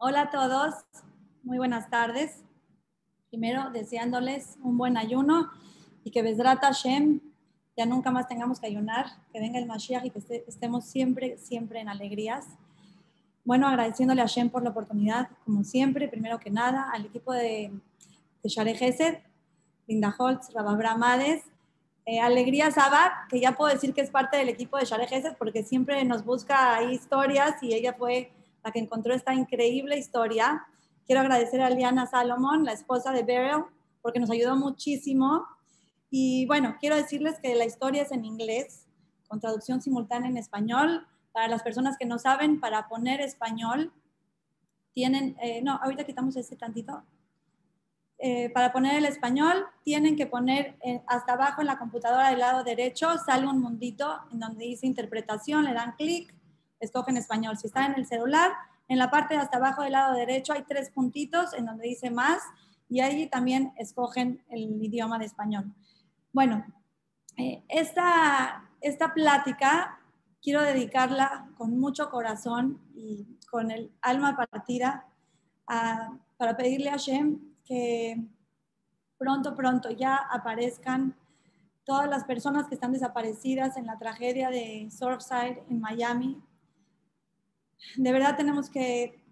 Hola a todos, muy buenas tardes. Primero, deseándoles un buen ayuno y que Besrat Hashem ya nunca más tengamos que ayunar, que venga el Mashiach y que estemos siempre, siempre en alegrías. Bueno, agradeciéndole a Hashem por la oportunidad, como siempre, primero que nada, al equipo de, de Share Gesed, Linda Holtz, Rababra Mades, eh, Alegría Sabat, que ya puedo decir que es parte del equipo de Share Gesed porque siempre nos busca historias y ella fue la que encontró esta increíble historia. Quiero agradecer a Liana Salomón, la esposa de Beryl, porque nos ayudó muchísimo. Y bueno, quiero decirles que la historia es en inglés, con traducción simultánea en español. Para las personas que no saben, para poner español, tienen, eh, no, ahorita quitamos ese tantito. Eh, para poner el español, tienen que poner eh, hasta abajo en la computadora del lado derecho, sale un mundito en donde dice interpretación, le dan clic, escogen español. Si está en el celular, en la parte de hasta abajo del lado derecho hay tres puntitos en donde dice más y ahí también escogen el idioma de español. Bueno, eh, esta, esta plática quiero dedicarla con mucho corazón y con el alma partida para pedirle a Shem que pronto, pronto ya aparezcan todas las personas que están desaparecidas en la tragedia de Surfside en Miami, de verdad tenemos que,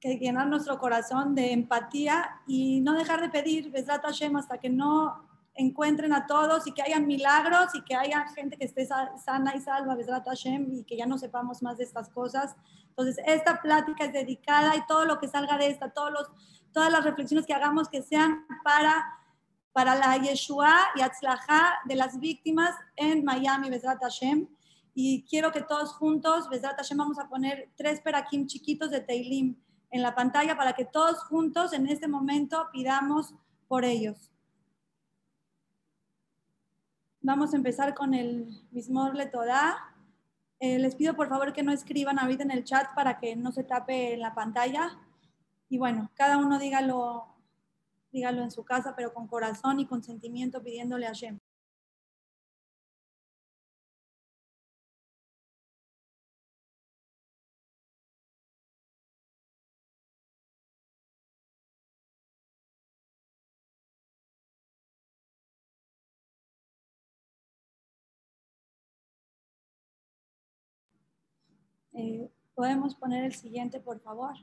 llenar nuestro corazón de empatía y no dejar de pedir Besrat Hashem hasta que no encuentren a todos y que haya milagros y que haya gente que esté sana y salva, Besrat Hashem, y que ya no sepamos más de estas cosas. Entonces, esta plática es dedicada y todo lo que salga de esta, todos los, todas las reflexiones que hagamos que sean para, para la Yeshua y Atzlajá de las víctimas en Miami, Besrat Hashem y quiero que todos juntos, Besrat Hashem, vamos a poner tres perakim chiquitos de Teilim en la pantalla para que todos juntos en este momento pidamos por ellos. Vamos a empezar con el Mismor Letodá. Eh, les pido por favor que no escriban ahorita en el chat para que no se tape la pantalla. Y bueno, cada uno dígalo, dígalo en su casa, pero con corazón y con sentimiento pidiéndole a Hashem. Eh, Podemos poner el siguiente, por favor.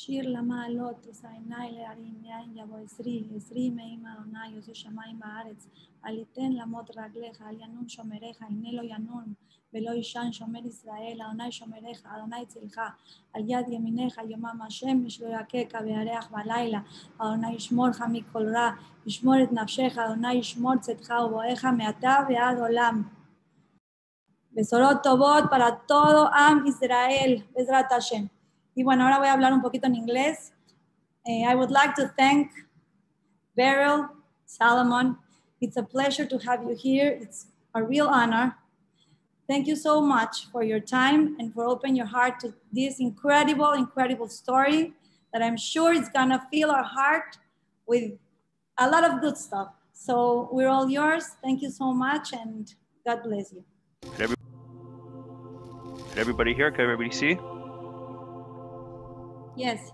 שיר למעלות, אשא עיני להרים יין יבוא עזרי, עזרי מעם אדוני עוז שמיים בארץ, אל יתן למות רגליך, אל ינון שומריך, הנה לא ינון ולא יישן שומר ישראל, אדוני שומריך, אדוני צילך, על יד ימיניך יומם השמש לא יככה וירח בלילה, אדוני ישמורך מכל רע, ישמור את נפשך, אדוני ישמור צאתך ובואך מעתה ועד עולם. בשורות טובות todo עם ישראל, בעזרת השם. Y bueno, ahora voy a hablar un poquito en inglés. Uh, I would like to thank Beryl Salomon. It's a pleasure to have you here. It's a real honor. Thank you so much for your time and for opening your heart to this incredible, incredible story that I'm sure is gonna fill our heart with a lot of good stuff. So we're all yours. Thank you so much and God bless you. Can everybody hear? Can everybody see? Yes.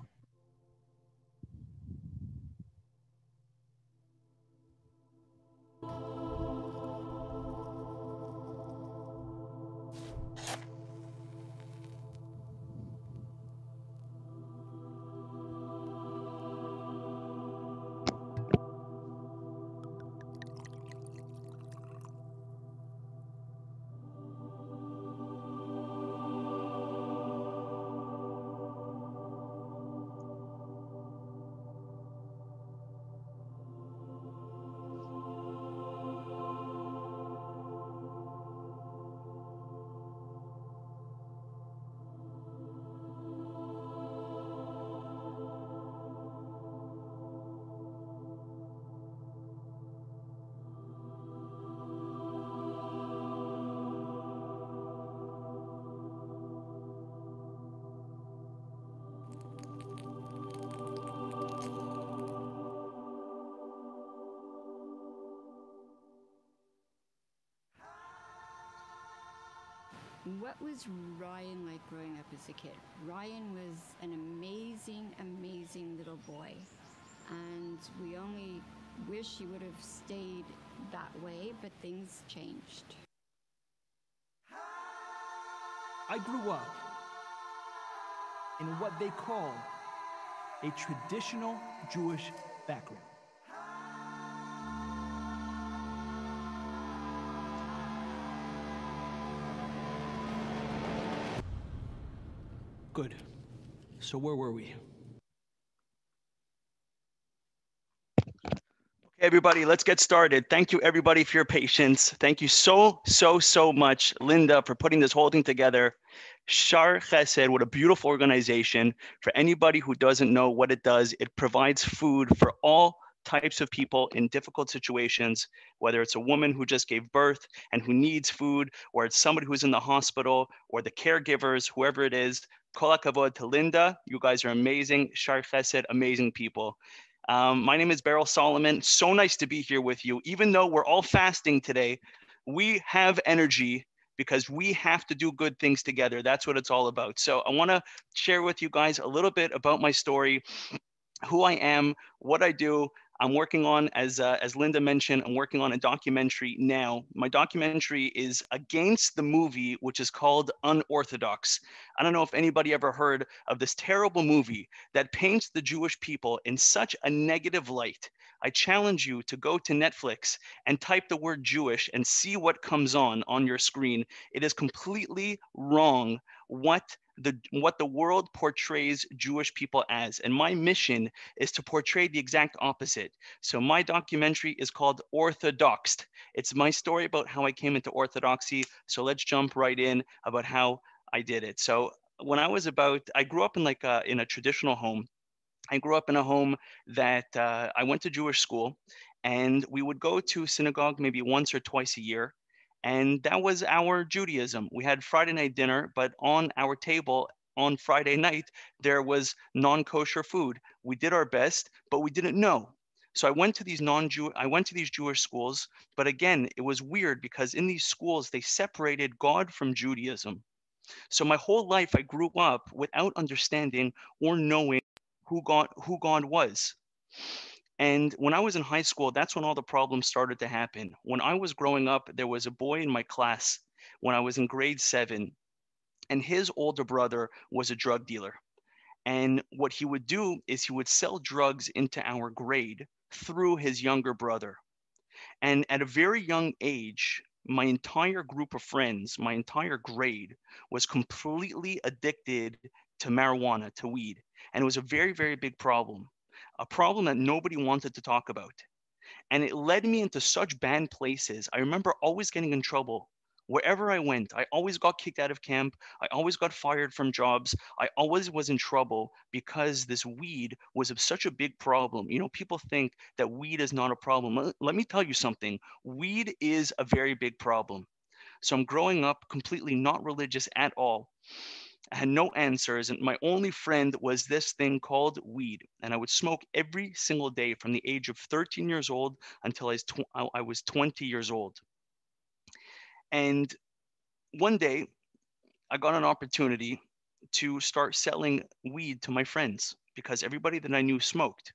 Was Ryan like growing up as a kid? Ryan was an amazing, amazing little boy. And we only wish he would have stayed that way, but things changed. I grew up in what they call a traditional Jewish background. Good. So, where were we? Okay, everybody, let's get started. Thank you, everybody, for your patience. Thank you so, so, so much, Linda, for putting this whole thing together. Shar Chesed, what a beautiful organization. For anybody who doesn't know what it does, it provides food for all types of people in difficult situations, whether it's a woman who just gave birth and who needs food, or it's somebody who's in the hospital, or the caregivers, whoever it is. Kol hakavod to Linda. You guys are amazing. Shar Chesed, amazing people. Um, my name is Beryl Solomon. So nice to be here with you. Even though we're all fasting today, we have energy because we have to do good things together. That's what it's all about. So I want to share with you guys a little bit about my story, who I am, what I do, I'm working on, as uh, as Linda mentioned, I'm working on a documentary now. My documentary is against the movie, which is called Unorthodox. I don't know if anybody ever heard of this terrible movie that paints the Jewish people in such a negative light. I challenge you to go to Netflix and type the word Jewish and see what comes on on your screen. It is completely wrong what the what the world portrays Jewish people as. And my mission is to portray the exact opposite. So my documentary is called Orthodoxed. It's my story about how I came into Orthodoxy. So let's jump right in about how I did it. So when I was about, I grew up in like a, in a traditional home. I grew up in a home that uh, I went to Jewish school, and we would go to synagogue maybe once or twice a year. And that was our Judaism. We had Friday night dinner, but on our table on Friday night, there was non kosher food. We did our best, but we didn't know. So I went to these non-Jew I went to these Jewish schools, but again, it was weird because in these schools they separated God from Judaism. So my whole life I grew up without understanding or knowing who God who God was. And when I was in high school, that's when all the problems started to happen. When I was growing up, there was a boy in my class when I was in grade seven, and his older brother was a drug dealer. And what he would do is he would sell drugs into our grade through his younger brother. And at a very young age, my entire group of friends, my entire grade was completely addicted to marijuana, to weed. And it was a very, very big problem a problem that nobody wanted to talk about. And it led me into such bad places. I remember always getting in trouble. Wherever I went, I always got kicked out of camp. I always got fired from jobs. I always was in trouble because this weed was such a big problem. You know, people think that weed is not a problem. Let me tell you something weed is a very big problem. So I'm growing up completely not religious at all. I had no answers, and my only friend was this thing called weed. And I would smoke every single day from the age of 13 years old until I was, tw- I was 20 years old. And one day, I got an opportunity to start selling weed to my friends because everybody that I knew smoked.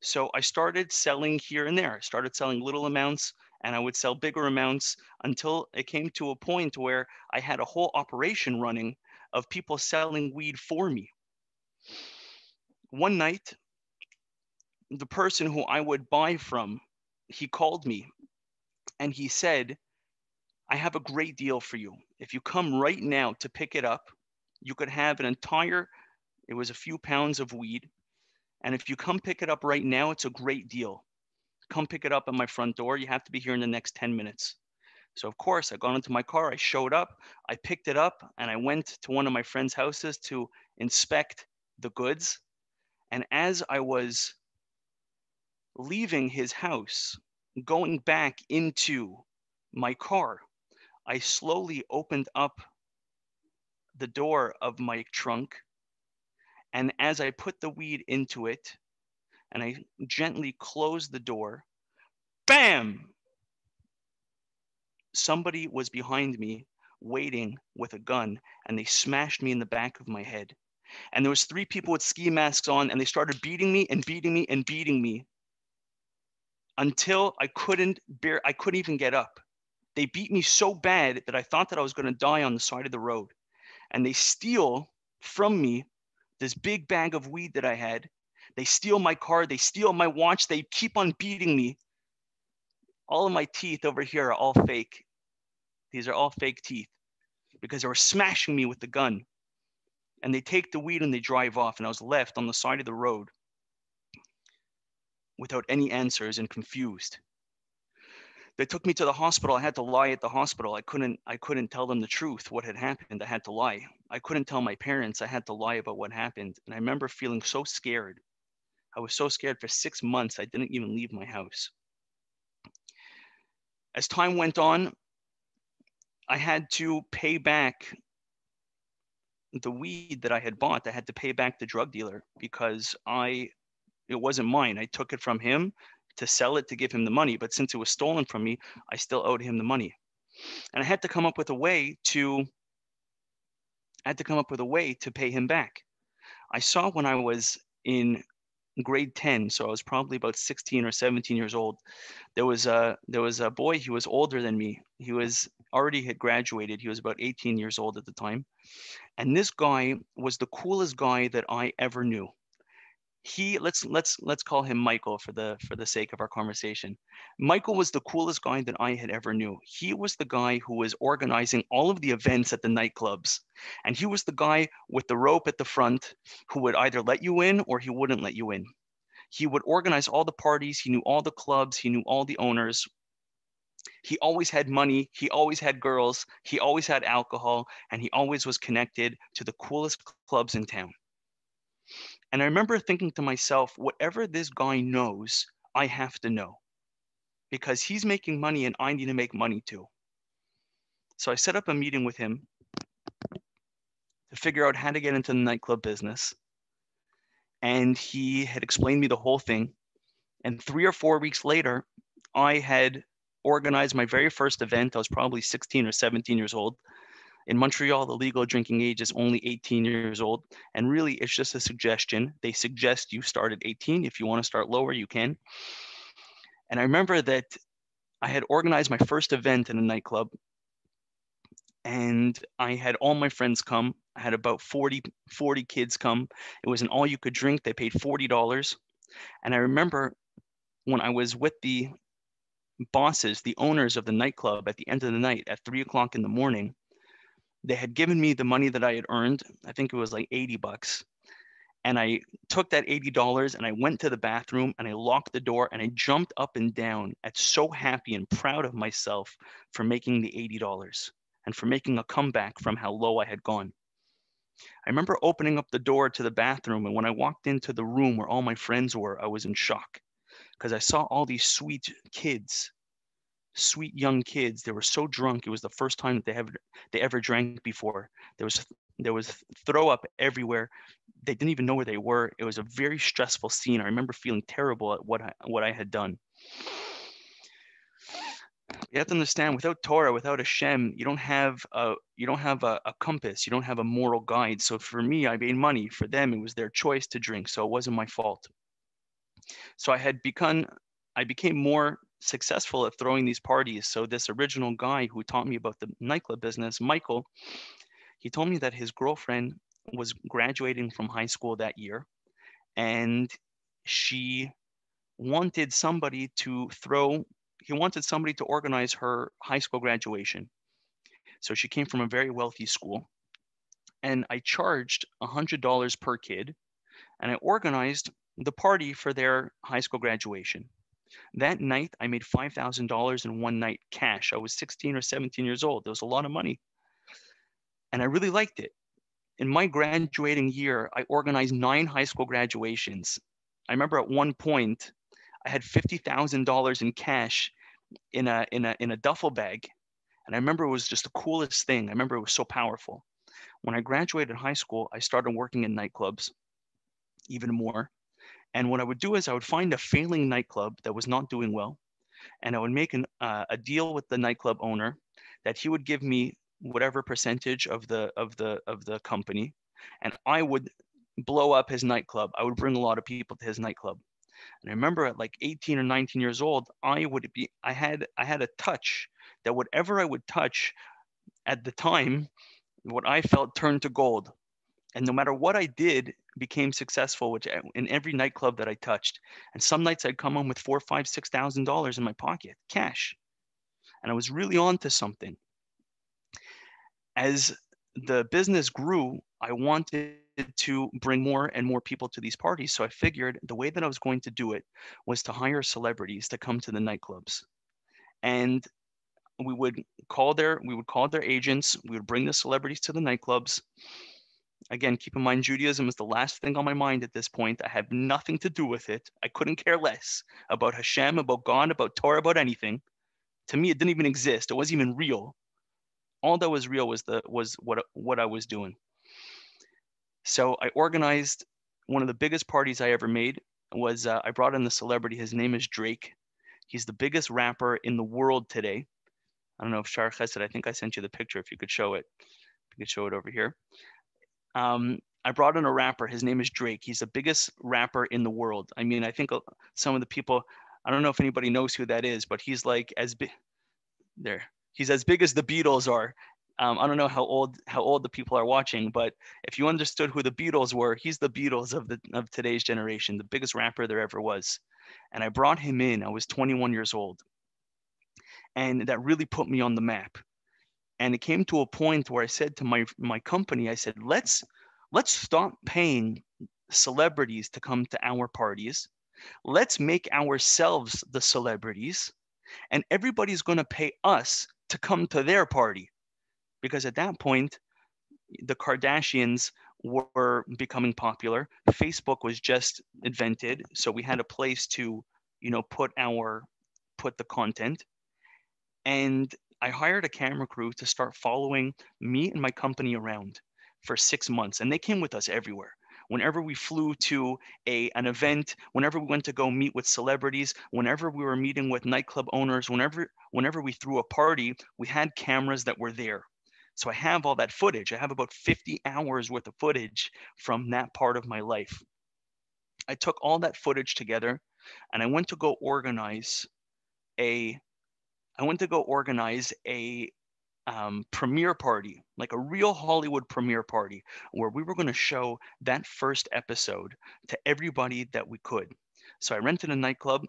So I started selling here and there. I started selling little amounts and I would sell bigger amounts until it came to a point where I had a whole operation running of people selling weed for me. One night, the person who I would buy from, he called me and he said, I have a great deal for you. If you come right now to pick it up, you could have an entire, it was a few pounds of weed. And if you come pick it up right now, it's a great deal. Come pick it up at my front door. You have to be here in the next 10 minutes. So of course, I got into my car, I showed up, I picked it up, and I went to one of my friend's houses to inspect the goods. And as I was leaving his house, going back into my car, I slowly opened up the door of my trunk. And as I put the weed into it, and I gently closed the door, bam! Somebody was behind me waiting with a gun and they smashed me in the back of my head. And there was three people with ski masks on and they started beating me and beating me and beating me until I couldn't bear I couldn't even get up. They beat me so bad that I thought that I was going to die on the side of the road. And they steal from me this big bag of weed that I had. They steal my car, they steal my watch, they keep on beating me. All of my teeth over here are all fake. These are all fake teeth because they were smashing me with the gun. And they take the weed and they drive off, and I was left on the side of the road without any answers and confused. They took me to the hospital. I had to lie at the hospital. I couldn't I couldn't tell them the truth, what had happened. I had to lie. I couldn't tell my parents. I had to lie about what happened. And I remember feeling so scared. I was so scared for 6 months I didn't even leave my house. As time went on, I had to pay back the weed that I had bought. I had to pay back the drug dealer because I it wasn't mine. I took it from him to sell it to give him the money, but since it was stolen from me, I still owed him the money. And I had to come up with a way to I had to come up with a way to pay him back. I saw when I was in grade 10 so i was probably about 16 or 17 years old. There was a there was a boy he was older than me. He was already had graduated he was about 18 years old at the time. And this guy was the coolest guy that i ever knew he let's let's let's call him Michael for the for the sake of our conversation. Michael was the coolest guy that I had ever knew. He was the guy who was organizing all of the events at the nightclubs. And he was the guy with the rope at the front who would either let you in or he wouldn't let you in. He would organize all the parties, he knew all the clubs, he knew all the owners. He always had money, he always had girls, he always had alcohol, and he always was connected to the coolest clubs in town. And I remember thinking to myself, whatever this guy knows, I have to know because he's making money and I need to make money too. So I set up a meeting with him to figure out how to get into the nightclub business. And he had explained me the whole thing. And three or four weeks later, I had organized my very first event. I was probably 16 or 17 years old. In Montreal, the legal drinking age is only 18 years old. And really, it's just a suggestion. They suggest you start at 18. If you want to start lower, you can. And I remember that I had organized my first event in a nightclub. And I had all my friends come. I had about 40, 40 kids come. It was an all you could drink. They paid $40. And I remember when I was with the bosses, the owners of the nightclub at the end of the night at three o'clock in the morning, they had given me the money that I had earned. I think it was like 80 bucks. And I took that $80 and I went to the bathroom and I locked the door and I jumped up and down at so happy and proud of myself for making the $80 and for making a comeback from how low I had gone. I remember opening up the door to the bathroom and when I walked into the room where all my friends were, I was in shock because I saw all these sweet kids sweet young kids. They were so drunk. It was the first time that they ever they ever drank before. There was there was throw up everywhere. They didn't even know where they were. It was a very stressful scene. I remember feeling terrible at what I, what I had done. You have to understand, without Torah, without Hashem, you don't have a you don't have a, a compass. You don't have a moral guide. So for me, I made money. For them, it was their choice to drink. So it wasn't my fault. So I had become I became more successful at throwing these parties. So this original guy who taught me about the nightclub business, Michael, he told me that his girlfriend was graduating from high school that year and she wanted somebody to throw he wanted somebody to organize her high school graduation so she came from a very wealthy school and i charged $100 per kid and i organized the party for their high school graduation that night, I made $5,000 in one night cash. I was 16 or 17 years old. There was a lot of money. And I really liked it. In my graduating year, I organized nine high school graduations. I remember at one point, I had $50,000 in cash in a, in, a, in a duffel bag. And I remember it was just the coolest thing. I remember it was so powerful. When I graduated high school, I started working in nightclubs even more. And what I would do is I would find a failing nightclub that was not doing well, and I would make an, uh, a deal with the nightclub owner that he would give me whatever percentage of the of the of the company, and I would blow up his nightclub. I would bring a lot of people to his nightclub. And I remember at like 18 or 19 years old, I would be I had I had a touch that whatever I would touch at the time, what I felt turned to gold. And no matter what I did, became successful, which uh, in every nightclub that I touched. And some nights I'd come home with four, five, six thousand dollars in my pocket, cash. And I was really on to something. As the business grew, I wanted to bring more and more people to these parties. So I figured the way that I was going to do it was to hire celebrities to come to the nightclubs. And we would call their we would call their agents, we would bring the celebrities to the nightclubs. Again, keep in mind Judaism is the last thing on my mind at this point. I have nothing to do with it. I couldn't care less about Hashem, about God, about Torah, about anything. To me, it didn't even exist. It wasn't even real. All that was real was the was what what I was doing. So I organized one of the biggest parties I ever made was uh, I brought in the celebrity. His name is Drake. He's the biggest rapper in the world today. I don't know if Shar Chesed, I think I sent you the picture. If you could show it, if you could show it over here. Um, I brought in a rapper. His name is Drake. He's the biggest rapper in the world. I mean, I think uh, some of the people, I don't know if anybody knows who that is, but he's like as big. There, he's as big as the Beatles are um, I don't know how old how old the people are watching, but if you understood who the Beatles were, he's the Beatles of the of today's generation, the biggest rapper there ever was. And I brought him in. I was 21 years old, and that really put me on the map. And it came to a point where I said to my my company, I said, let's let's stop paying celebrities to come to our parties. Let's make ourselves the celebrities, and everybody's going to pay us to come to their party because at that point, the Kardashians were becoming popular. Facebook was just invented, so we had a place to, you know, put our put the content. And I hired a camera crew to start following me and my company around for six months, and they came with us everywhere. Whenever we flew to a an event, whenever we went to go meet with celebrities, whenever we were meeting with nightclub owners, whenever whenever we threw a party, we had cameras that were there so I have all that footage. I have about 50 hours worth of footage from that part of my life. I took all that footage together and I went to go organize a I went to go organize a um, premiere party, like a real Hollywood premiere party, where we were going to show that first episode to everybody that we could. So I rented a nightclub.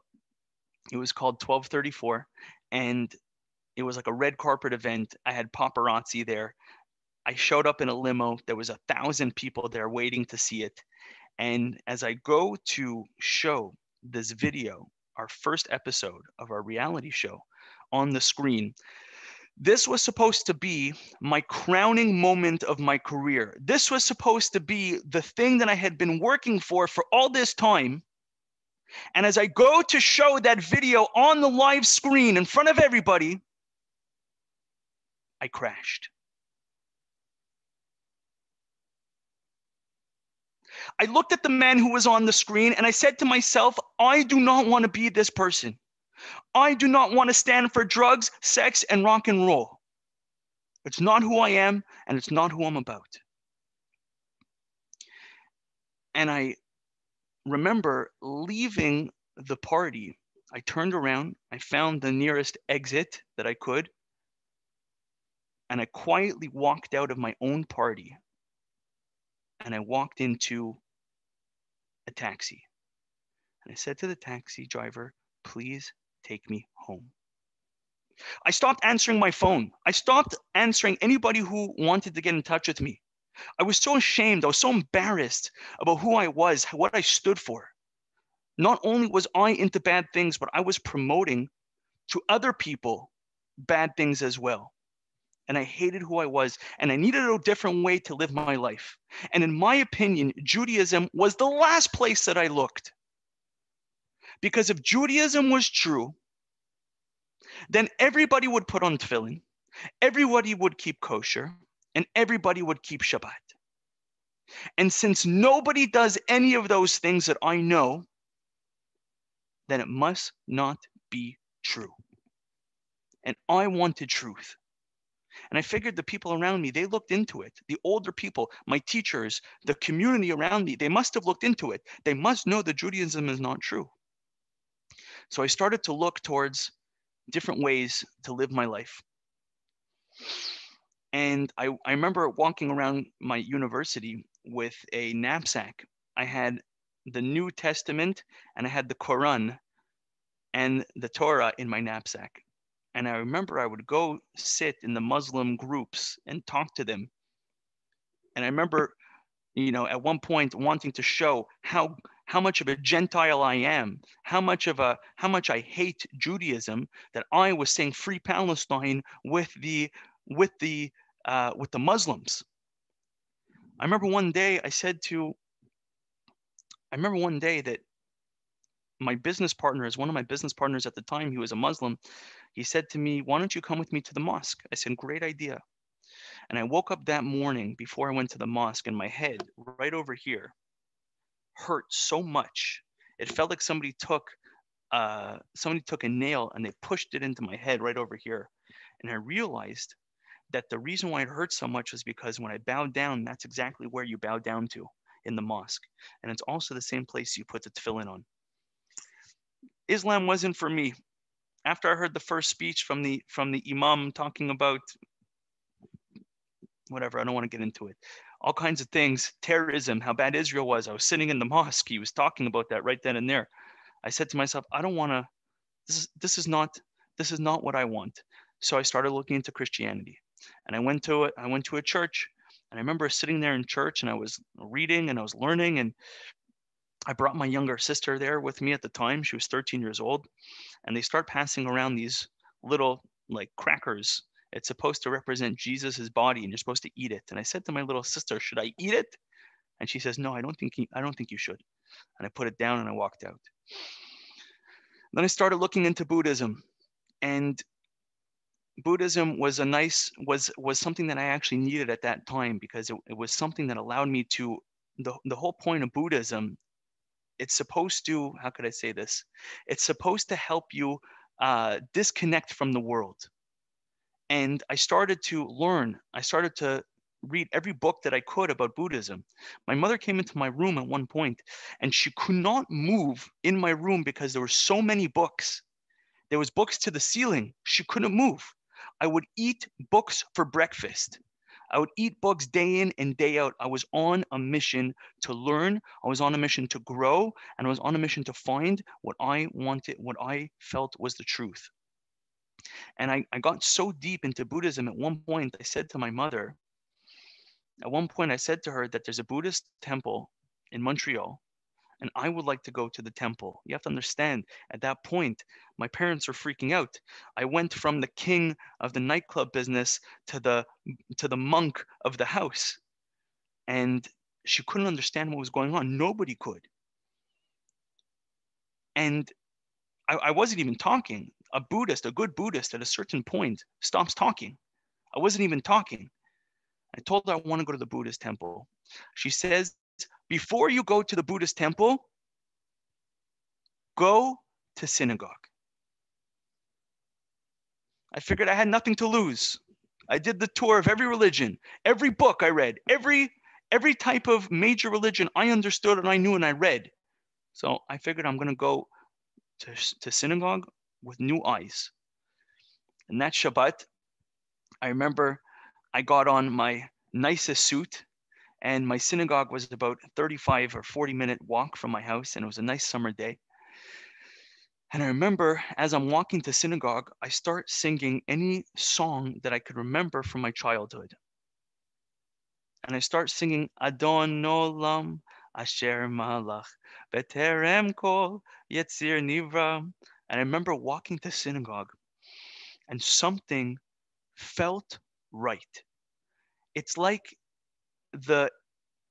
It was called 1234, and it was like a red carpet event. I had paparazzi there. I showed up in a limo. There was a thousand people there waiting to see it. And as I go to show this video, our first episode of our reality show on the screen, this was supposed to be my crowning moment of my career. This was supposed to be the thing that I had been working for for all this time. And as I go to show that video on the live screen in front of everybody, I crashed. I looked at the man who was on the screen and I said to myself, I do not want to be this person. I do not want to stand for drugs, sex, and rock and roll. It's not who I am and it's not who I'm about. And I remember leaving the party. I turned around, I found the nearest exit that I could, and I quietly walked out of my own party and I walked into a taxi. And I said to the taxi driver, please take me home. I stopped answering my phone. I stopped answering anybody who wanted to get in touch with me. I was so ashamed. I was so embarrassed about who I was, what I stood for. Not only was I into bad things, but I was promoting to other people bad things as well and I hated who I was, and I needed a different way to live my life. And in my opinion, Judaism was the last place that I looked. Because if Judaism was true, then everybody would put on tefillin, everybody would keep kosher, and everybody would keep Shabbat. And since nobody does any of those things that I know, then it must not be true. And I wanted truth. And I figured the people around me, they looked into it. The older people, my teachers, the community around me, they must have looked into it. They must know that Judaism is not true. So I started to look towards different ways to live my life. And I, I remember walking around my university with a knapsack. I had the New Testament and I had the Quran and the Torah in my knapsack. And I remember I would go sit in the Muslim groups and talk to them. And I remember, you know, at one point wanting to show how how much of a Gentile I am, how much of a how much I hate Judaism, that I was saying free Palestine with the with the uh, with the Muslims. I remember one day I said to I remember one day that my business partner, as one of my business partners at the time, he was a Muslim, he said to me, Why don't you come with me to the mosque? I said, Great idea. And I woke up that morning before I went to the mosque, and my head, right over here, hurt so much. It felt like somebody took uh, somebody took a nail and they pushed it into my head right over here. And I realized that the reason why it hurt so much was because when I bowed down, that's exactly where you bow down to in the mosque. And it's also the same place you put the tefillin on. Islam wasn't for me. After I heard the first speech from the from the imam talking about whatever, I don't want to get into it. All kinds of things, terrorism, how bad Israel was. I was sitting in the mosque. He was talking about that right then and there. I said to myself, I don't want to. This is this is not this is not what I want. So I started looking into Christianity, and I went to it. I went to a church, and I remember sitting there in church, and I was reading and I was learning, and I brought my younger sister there with me at the time. She was 13 years old. And they start passing around these little like crackers. It's supposed to represent Jesus's body and you're supposed to eat it. And I said to my little sister, "Should I eat it?" And she says, "No, I don't think I don't think you should." And I put it down and I walked out. Then I started looking into Buddhism. And Buddhism was a nice was was something that I actually needed at that time because it, it was something that allowed me to the, the whole point of Buddhism it's supposed to how could i say this it's supposed to help you uh, disconnect from the world and i started to learn. I started to read every book that i could about buddhism. My mother came into my room at one point and she could not move in my room because there were so many books. There was books to the ceiling. She couldn't move. I would eat books for breakfast. I would eat books day in and day out. I was on a mission to learn, I was on a mission to grow, and I was on a mission to find what I wanted, what I felt was the truth. And I, I got so deep into Buddhism at one point, I said to my mother, at one point, I said to her that there's a Buddhist temple in Montreal and I would like to go to the temple. You have to understand, at that point, my parents were freaking out. I went from the king of the nightclub business to the to the monk of the house. And she couldn't understand what was going on. Nobody could. And I, I wasn't even talking. A Buddhist, a good Buddhist, at a certain point stops talking. I wasn't even talking. I told her I want to go to the Buddhist temple. She says before you go to the Buddhist temple, go to synagogue. I figured I had nothing to lose. I did the tour of every religion, every book I read, every every type of major religion I understood and I knew and I read. So I figured I'm going to go to, to synagogue with new eyes. And that Shabbat, I remember I got on my nicest suit and my synagogue was about 35 or 40 minute walk from my house, and it was a nice summer day. And I remember as I'm walking to synagogue, I start singing any song that I could remember from my childhood. And I start singing Adon Olam Asher Malach Beterem Kol Yetzir Nivra. And I remember walking to synagogue and something felt right. It's like the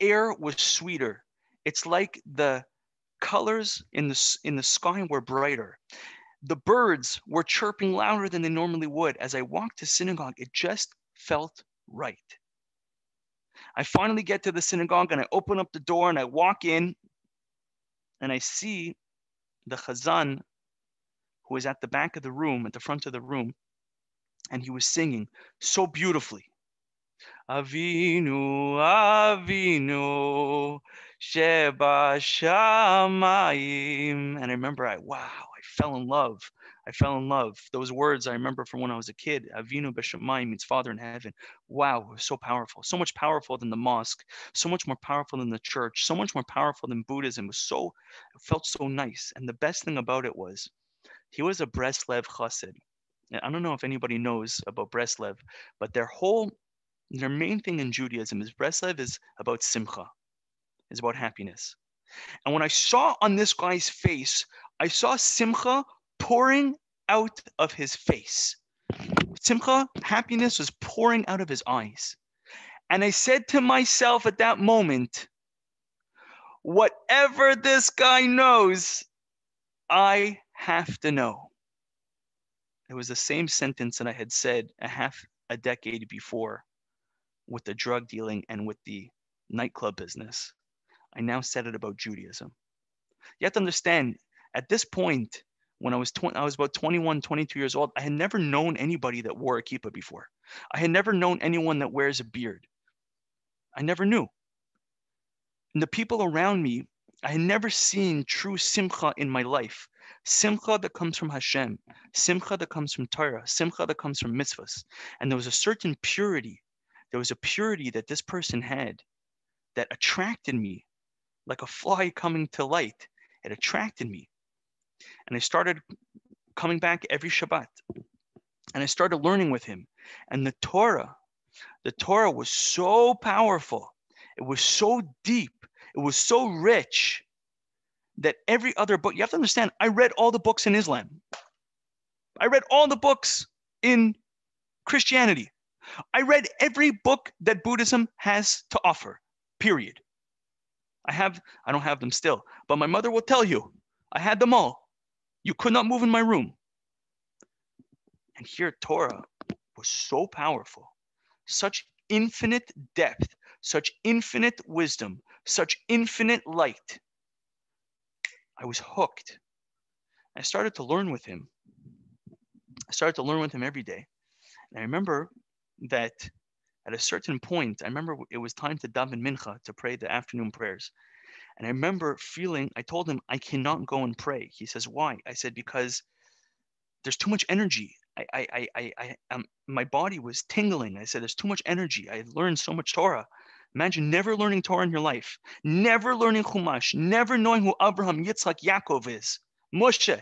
air was sweeter. It's like the colors in the, in the sky were brighter. The birds were chirping louder than they normally would. As I walked to synagogue, it just felt right. I finally get to the synagogue and I open up the door and I walk in and I see the chazan who is at the back of the room, at the front of the room. and he was singing so beautifully. Avinu, Avinu, Sheba Shamayim. And I remember I, wow, I fell in love. I fell in love. Those words I remember from when I was a kid. Avinu Beshamayim means Father in heaven. Wow, so powerful. So much powerful than the mosque. So much more powerful than the church. So much more powerful than Buddhism. It was so, it felt so nice. And the best thing about it was, he was a Breslev Chassid. And I don't know if anybody knows about Breslev, but their whole, their main thing in Judaism is Breslev is about simcha, is about happiness. And when I saw on this guy's face, I saw simcha pouring out of his face. Simcha, happiness was pouring out of his eyes. And I said to myself at that moment, whatever this guy knows, I have to know. It was the same sentence that I had said a half a decade before with the drug dealing and with the nightclub business. I now said it about Judaism. You have to understand, at this point, when I was 20, I was about 21, 22 years old, I had never known anybody that wore a kippah before. I had never known anyone that wears a beard. I never knew. And the people around me, I had never seen true simcha in my life. Simcha that comes from Hashem, simcha that comes from Torah, simcha that comes from mitzvahs. And there was a certain purity. There was a purity that this person had that attracted me like a fly coming to light. It attracted me. And I started coming back every Shabbat. And I started learning with him. And the Torah, the Torah was so powerful. It was so deep. It was so rich that every other book, you have to understand, I read all the books in Islam. I read all the books in Christianity. I read every book that Buddhism has to offer, period. I have, I don't have them still, but my mother will tell you, I had them all. You could not move in my room. And here, Torah was so powerful, such infinite depth, such infinite wisdom, such infinite light I was hooked. I started to learn with him. I started to learn with him every day. And I remember that at a certain point, I remember it was time to daven mincha to pray the afternoon prayers. And I remember feeling, I told him, I cannot go and pray. He says, why? I said, because there's too much energy. I, I, I, I, um, my body was tingling. I said, there's too much energy. I learned so much Torah. Imagine never learning Torah in your life, never learning Chumash, never knowing who Abraham, Yitzhak, Yaakov is, Moshe.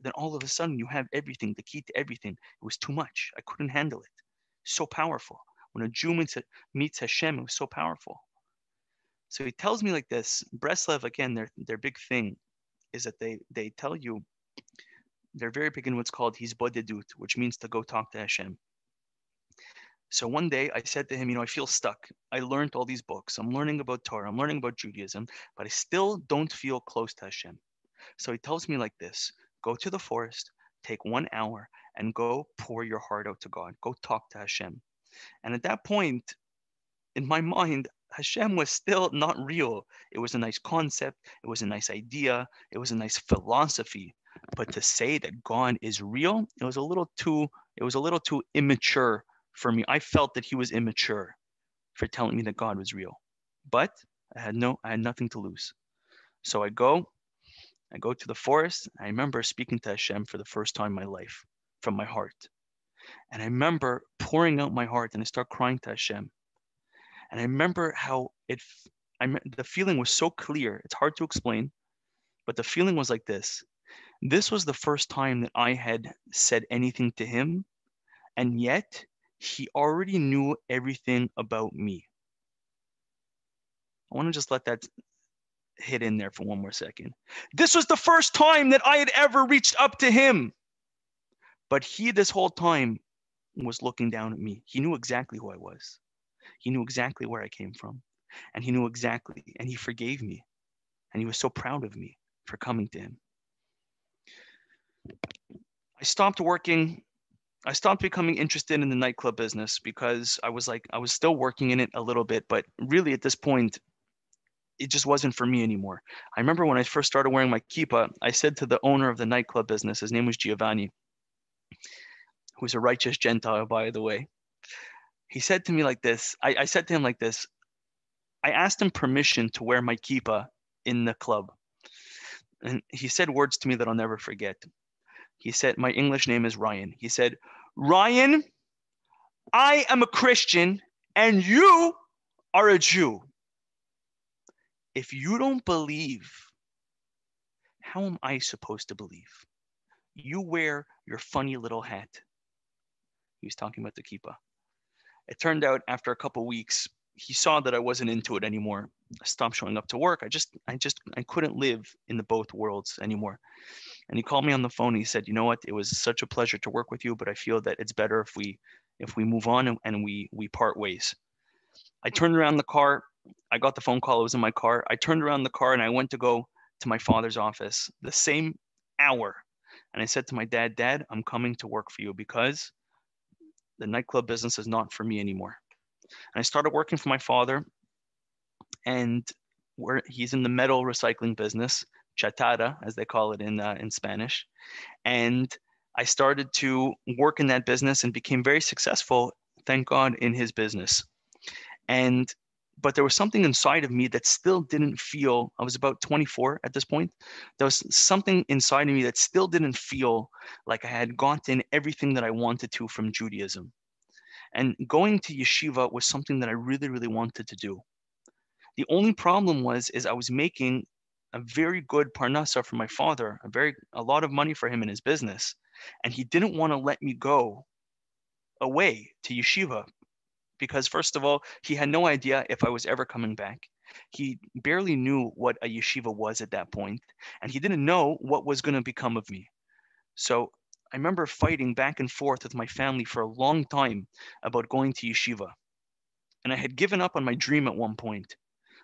Then all of a sudden you have everything, the key to everything. It was too much. I couldn't handle it. So powerful. When a Jew meets, meets Hashem, it was so powerful. So he tells me like this. Breslev, again, their, their big thing is that they, they tell you, they're very big in what's called hisbodedut, which means to go talk to Hashem. So one day I said to him, you know, I feel stuck. I learned all these books. I'm learning about Torah. I'm learning about Judaism, but I still don't feel close to Hashem. So he tells me like this go to the forest, take one hour, and go pour your heart out to God. Go talk to Hashem. And at that point, in my mind, Hashem was still not real. It was a nice concept. It was a nice idea. It was a nice philosophy. But to say that God is real, it was a little too, it was a little too immature for me. I felt that he was immature for telling me that God was real. But I had no, I had nothing to lose. So I go, I go to the forest. I remember speaking to Hashem for the first time in my life from my heart. And I remember pouring out my heart and I start crying to Hashem. And I remember how it, I, the feeling was so clear. It's hard to explain, but the feeling was like this. This was the first time that I had said anything to him. And yet he already knew everything about me. I want to just let that hit in there for one more second. This was the first time that I had ever reached up to him. But he, this whole time, was looking down at me. He knew exactly who I was. He knew exactly where I came from. And he knew exactly, and he forgave me. And he was so proud of me for coming to him. I stopped working I stopped becoming interested in the nightclub business because I was like, I was still working in it a little bit, but really at this point, it just wasn't for me anymore. I remember when I first started wearing my kippah, I said to the owner of the nightclub business, his name was Giovanni. who's a righteous Gentile, by the way, he said to me like this. I, I said to him like this. I asked him permission to wear my kippah in the club. And he said words to me that I'll never forget. He said, My English name is Ryan. He said, Ryan, I am a Christian and you are a Jew. If you don't believe, how am I supposed to believe? You wear your funny little hat. He was talking about the kippah. It turned out after a couple weeks, he saw that I wasn't into it anymore. I stopped showing up to work. I just, I just, I couldn't live in the both worlds anymore. And he called me on the phone. he said, "You know what? It was such a pleasure to work with you, but I feel that it's better if we, if we move on and, and we we part ways." I turned around the car. I got the phone call. It was in my car. I turned around the car and I went to go to my father's office the same hour. And I said to my dad, Dad, I'm coming to work for you because the nightclub business is not for me anymore. And I started working for my father, and where he's in the metal recycling business, chatarra, as they call it in uh, in Spanish, and I started to work in that business and became very successful, thank God, in his business. And but there was something inside of me that still didn't feel i was about 24 at this point there was something inside of me that still didn't feel like i had gotten everything that i wanted to from judaism. And going to yeshiva was something that i really really wanted to do. The only problem was is i was making a very good parnasa for my father a very a lot of money for him in his business and he didn't want to let me go away to yeshiva because first of all, he had no idea if I was ever coming back. He barely knew what a yeshiva was at that point, and he didn't know what was going to become of me. So I remember fighting back and forth with my family for a long time about going to yeshiva. And I had given up on my dream at one point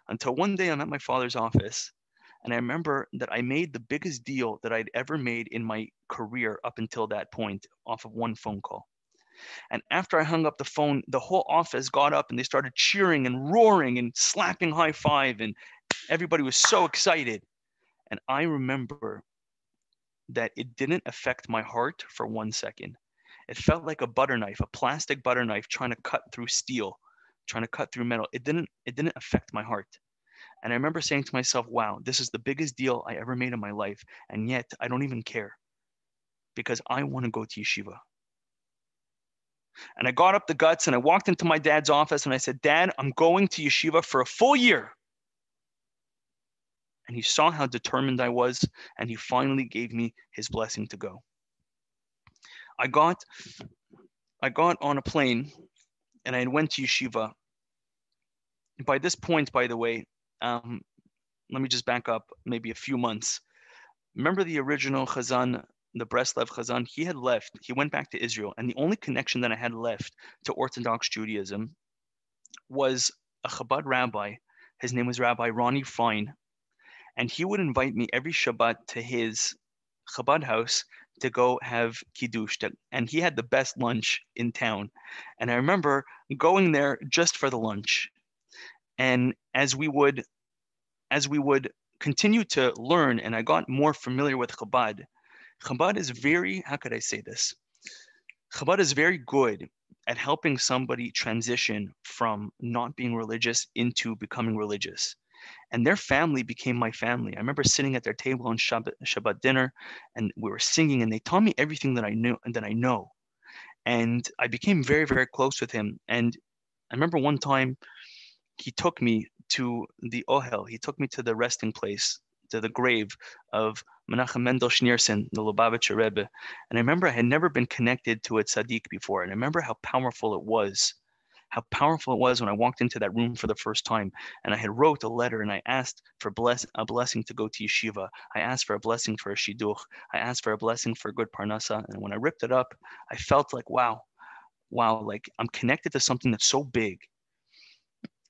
until one day I'm at my father's office. And I remember that I made the biggest deal that I'd ever made in my career up until that point off of one phone call. And after I hung up the phone, the whole office got up and they started cheering and roaring and slapping high five. And everybody was so excited. And I remember that it didn't affect my heart for one second. It felt like a butter knife, a plastic butter knife trying to cut through steel, trying to cut through metal. It didn't, it didn't affect my heart. And I remember saying to myself, wow, this is the biggest deal I ever made in my life. And yet I don't even care because I want to go to yeshiva. And I got up the guts and I walked into my dad's office and I said, Dad, I'm going to yeshiva for a full year. And he saw how determined I was and he finally gave me his blessing to go. I got I got on a plane and I went to yeshiva. By this point, by the way, um, let me just back up maybe a few months. Remember the original Chazan the Breslev Chazan, he had left, he went back to Israel, and the only connection that I had left to Orthodox Judaism was a Chabad rabbi. His name was Rabbi Ronnie Fine, and he would invite me every Shabbat to his Chabad house to go have kiddush, and he had the best lunch in town. And I remember going there just for the lunch, and as we would, as we would continue to learn, and I got more familiar with Chabad Chabad is very, how could I say this? Chabad is very good at helping somebody transition from not being religious into becoming religious. And their family became my family. I remember sitting at their table on Shabbat, Shabbat dinner and we were singing and they taught me everything that I knew and that I know. And I became very, very close with him. And I remember one time he took me to the Ohel. He took me to the resting place to the grave of Menachem Mendel Schneerson, the Lubavitcher Rebbe. And I remember I had never been connected to a tzaddik before. And I remember how powerful it was, how powerful it was when I walked into that room for the first time. And I had wrote a letter and I asked for bless, a blessing to go to yeshiva. I asked for a blessing for a shidduch. I asked for a blessing for good parnasa. And when I ripped it up, I felt like, wow, wow, like I'm connected to something that's so big.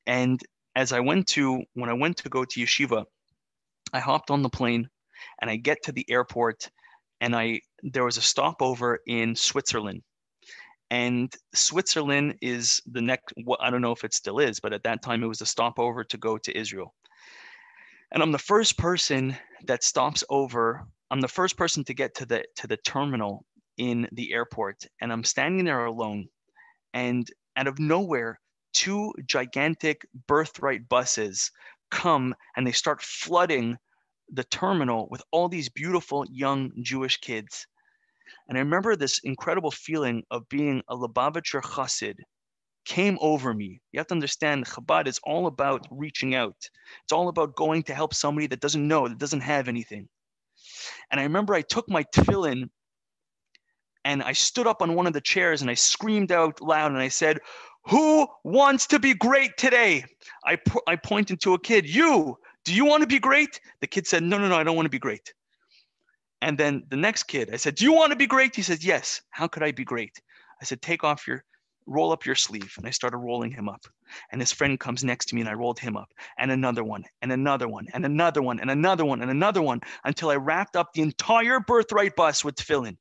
And as I went to, when I went to go to yeshiva, I hopped on the plane and I get to the airport and I there was a stopover in Switzerland. And Switzerland is the next I don't know if it still is, but at that time it was a stopover to go to Israel. And I'm the first person that stops over. I'm the first person to get to the to the terminal in the airport and I'm standing there alone. And out of nowhere, two gigantic birthright buses come and they start flooding the terminal with all these beautiful young Jewish kids. And I remember this incredible feeling of being a Lubavitcher Chassid came over me. You have to understand Chabad is all about reaching out. It's all about going to help somebody that doesn't know, that doesn't have anything. And I remember I took my tefillin and I stood up on one of the chairs and I screamed out loud and I said, Who wants to be great today? I, po- I pointed to a kid, You, do you want to be great? The kid said, No, no, no, I don't want to be great. And then the next kid, I said, Do you want to be great? He said, Yes. How could I be great? I said, Take off your roll up your sleeve. And I started rolling him up. And his friend comes next to me and I rolled him up. And another one, and another one, and another one, and another one, and another one until I wrapped up the entire birthright bus with tefillin.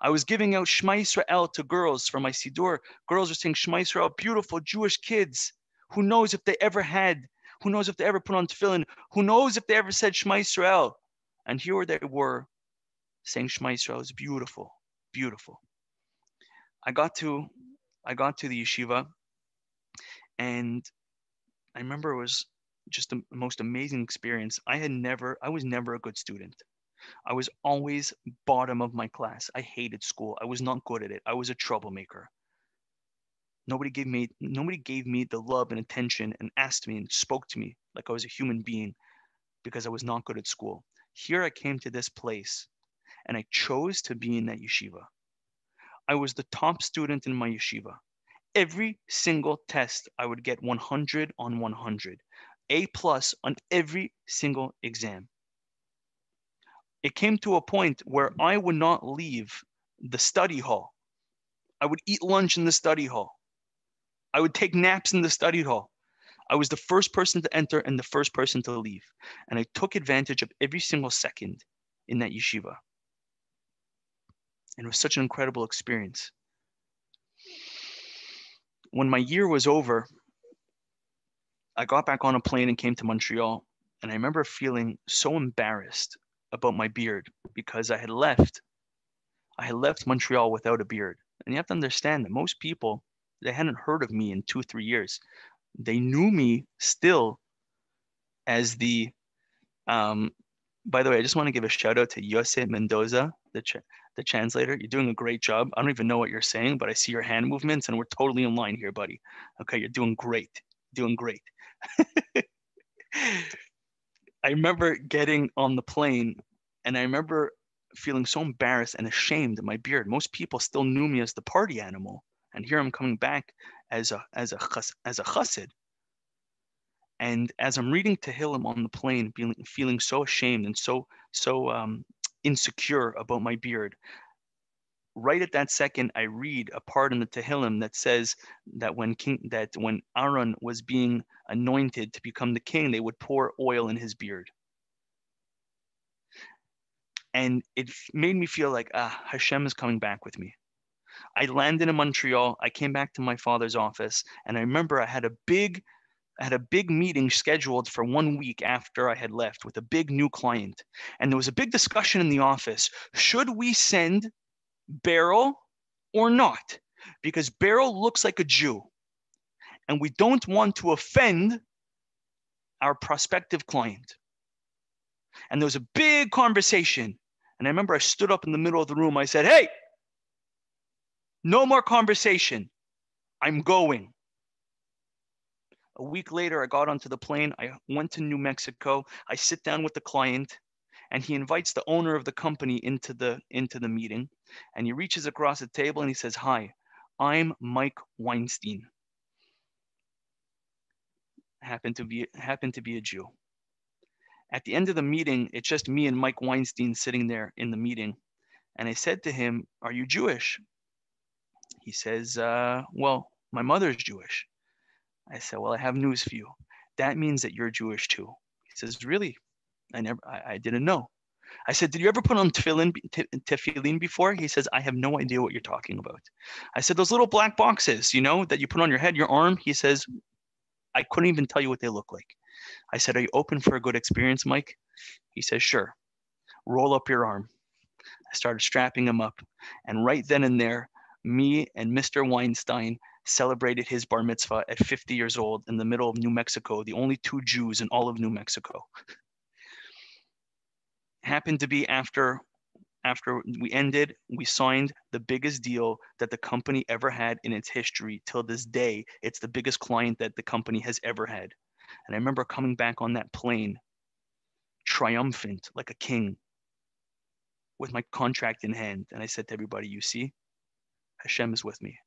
I was giving out Shema Yisrael to girls for my Siddur. Girls are saying Shema Yisrael, beautiful Jewish kids. Who knows if they ever had, who knows if they ever put on tefillin? Who knows if they ever said Shema Yisrael? And here they were saying Shema Yisrael is beautiful, beautiful. I got to I got to the yeshiva and I remember it was just the most amazing experience. I had never, I was never a good student. I was always bottom of my class. I hated school. I was not good at it. I was a troublemaker. Nobody gave me nobody gave me the love and attention and asked me and spoke to me like I was a human being because I was not good at school. Here I came to this place and I chose to be in that yeshiva. I was the top student in my yeshiva. Every single test, I would get 100 on 100, A plus on every single exam. It came to a point where I would not leave the study hall. I would eat lunch in the study hall. I would take naps in the study hall. I was the first person to enter and the first person to leave. And I took advantage of every single second in that yeshiva. And it was such an incredible experience. When my year was over, I got back on a plane and came to Montreal. And I remember feeling so embarrassed about my beard because I had left. I had left Montreal without a beard. And you have to understand that most people, they hadn't heard of me in two, three years. They knew me still as the, um, by the way, I just want to give a shout out to Jose Mendoza, the, the translator. You're doing a great job. I don't even know what you're saying, but I see your hand movements and we're totally in line here, buddy. Okay, you're doing great. Doing great. I remember getting on the plane and I remember feeling so embarrassed and ashamed of my beard. Most people still knew me as the party animal. And here I'm coming back as a as a as a chassid. And as I'm reading Tehillim on the plane, feeling feeling so ashamed and so so um, insecure about my beard. Right at that second, I read a part in the Tehillim that says that when king that when Aaron was being anointed to become the king, they would pour oil in his beard. And it made me feel like ah, Hashem is coming back with me. I landed in Montreal. I came back to my father's office, and I remember I had a big I had a big meeting scheduled for one week after I had left with a big new client. And there was a big discussion in the office. Should we send Beryl or not? Because Beryl looks like a Jew. And we don't want to offend our prospective client. And there was a big conversation. And I remember I stood up in the middle of the room. I said, Hey, no more conversation. I'm going. A week later, I got onto the plane. I went to New Mexico. I sit down with the client, and he invites the owner of the company into the into the meeting. And he reaches across the table and he says, "Hi, I'm Mike Weinstein. Happen to be happen to be a Jew." At the end of the meeting, it's just me and Mike Weinstein sitting there in the meeting. And I said to him, Are you Jewish? He says, uh, Well, my mother's Jewish. I said, Well, I have news for you. That means that you're Jewish too. He says, Really? I never, I, I didn't know. I said, Did you ever put on tefillin, tefillin before? He says, I have no idea what you're talking about. I said, Those little black boxes, you know, that you put on your head, your arm. He says, I couldn't even tell you what they look like. I said, Are you open for a good experience, Mike? He says, Sure. Roll up your arm. I started strapping him up. And right then and there, me and Mr. Weinstein celebrated his bar mitzvah at 50 years old in the middle of New Mexico, the only two Jews in all of New Mexico. Happened to be after after we ended, we signed the biggest deal that the company ever had in its history. Till this day, it's the biggest client that the company has ever had. And I remember coming back on that plane, triumphant like a king, with my contract in hand. And I said to everybody, You see, Hashem is with me.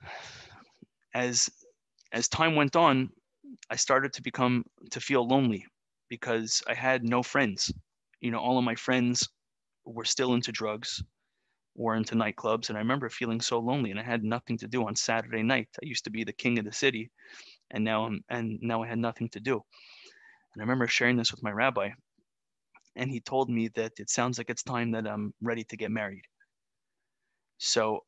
As as time went on, I started to become to feel lonely because I had no friends. You know, all of my friends were still into drugs or into nightclubs. And I remember feeling so lonely and I had nothing to do on Saturday night. I used to be the king of the city and now I'm and now I had nothing to do. And I remember sharing this with my rabbi and he told me that it sounds like it's time that I'm ready to get married. So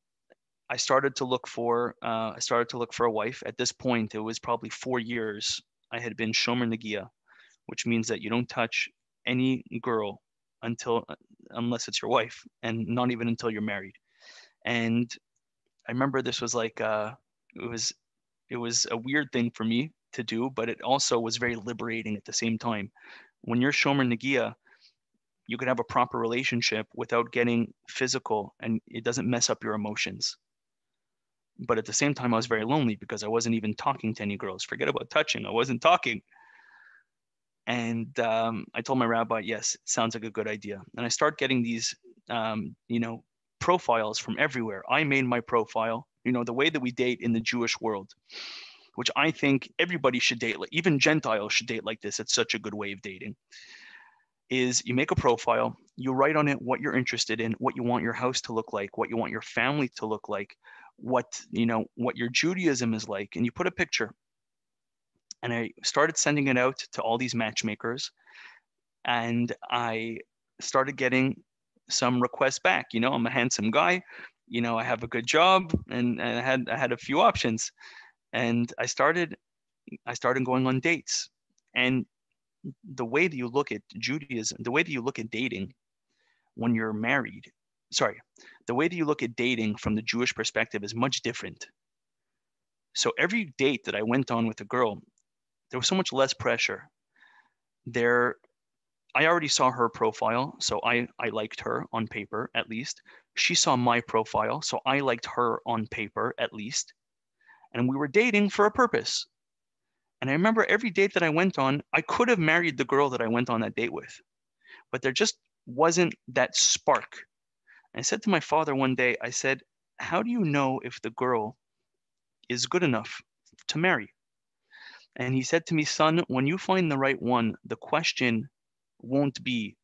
I started to look for uh, I started to look for a wife. At this point, it was probably four years I had been shomer nagia, which means that you don't touch any girl until uh, unless it's your wife, and not even until you're married. And I remember this was like uh, it was it was a weird thing for me to do, but it also was very liberating at the same time. When you're shomer nagia, you can have a proper relationship without getting physical and it doesn't mess up your emotions but at the same time i was very lonely because i wasn't even talking to any girls. Forget about touching. I wasn't talking. And um, i told my rabbi yes sounds like a good idea. And i start getting these um, you know profiles from everywhere. I made my profile you know the way that we date in the jewish world which i think everybody should date like even gentiles should date like this. It's such a good way of dating. Is you make a profile, you write on it what you're interested in, what you want your house to look like, what you want your family to look like, what you know, what your Judaism is like, and you put a picture. And I started sending it out to all these matchmakers, and I started getting some requests back. You know, I'm a handsome guy, you know, I have a good job, and, and I had I had a few options, and I started I started going on dates, and the way that you look at Judaism, the way that you look at dating when you're married, sorry, the way that you look at dating from the Jewish perspective is much different. So every date that I went on with a girl, there was so much less pressure. There, I already saw her profile, so I, I liked her on paper at least. She saw my profile, so I liked her on paper at least. And we were dating for a purpose. And I remember every date that I went on, I could have married the girl that I went on that date with, but there just wasn't that spark. I said to my father one day, I said, How do you know if the girl is good enough to marry? And he said to me, Son, when you find the right one, the question won't be,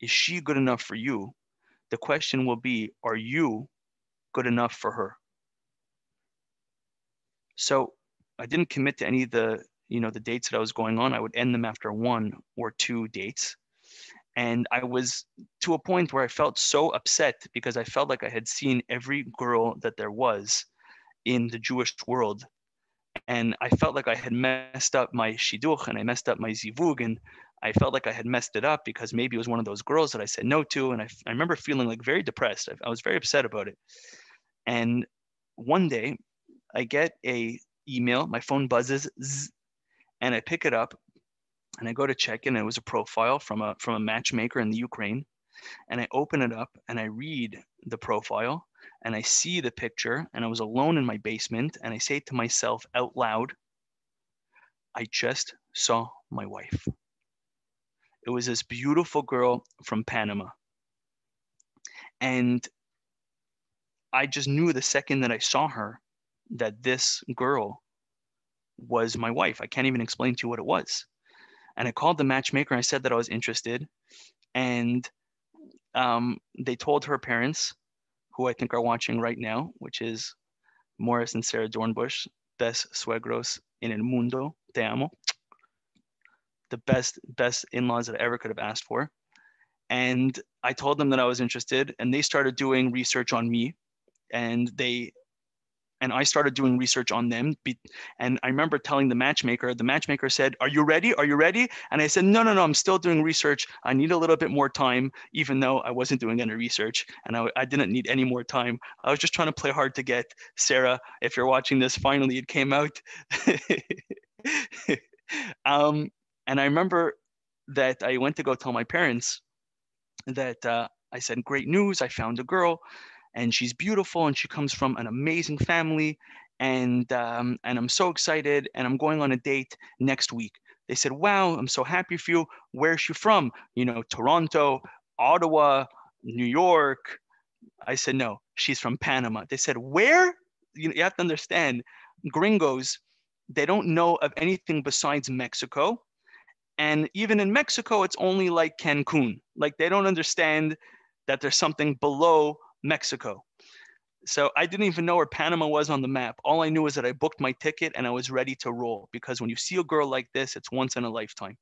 Is she good enough for you? The question will be, Are you good enough for her? So I didn't commit to any of the you know the dates that I was going on. I would end them after one or two dates. And I was to a point where I felt so upset because I felt like I had seen every girl that there was in the Jewish world. And I felt like I had messed up my shidduch and I messed up my zivug. And I felt like I had messed it up because maybe it was one of those girls that I said no to. And I, I remember feeling like very depressed. I, I was very upset about it. And one day I get a email, my phone buzzes, zzz, and I pick it up and I go to check in. It was a profile from a from a matchmaker in the Ukraine, and I open it up and I read the profile and I see the picture and I was alone in my basement and I say to myself out loud, I just saw my wife. It was this beautiful girl from Panama. And I just knew the second that I saw her that this girl was my wife. I can't even explain to you what it was. And I called the matchmaker I said that I was interested. And um, they told her parents, who I think are watching right now, which is Morris and Sarah Dornbush, best suegros in el mundo, te amo. The best, best in-laws that I ever could have asked for. And I told them that I was interested and they started doing research on me and they and I started doing research on them. And I remember telling the matchmaker, the matchmaker said, Are you ready? Are you ready? And I said, No, no, no, I'm still doing research. I need a little bit more time, even though I wasn't doing any research and I, I didn't need any more time. I was just trying to play hard to get. Sarah, if you're watching this, finally it came out. um, and I remember that I went to go tell my parents that uh, I said, Great news, I found a girl and she's beautiful and she comes from an amazing family and um, and I'm so excited and I'm going on a date next week. They said, "Wow, I'm so happy for you. Where's she from? You know, Toronto, Ottawa, New York." I said, "No, she's from Panama." They said, "Where?" You, you have to understand, gringos, they don't know of anything besides Mexico. And even in Mexico, it's only like Cancun. Like they don't understand that there's something below Mexico. So I didn't even know where Panama was on the map. All I knew was that I booked my ticket and I was ready to roll because when you see a girl like this, it's once in a lifetime.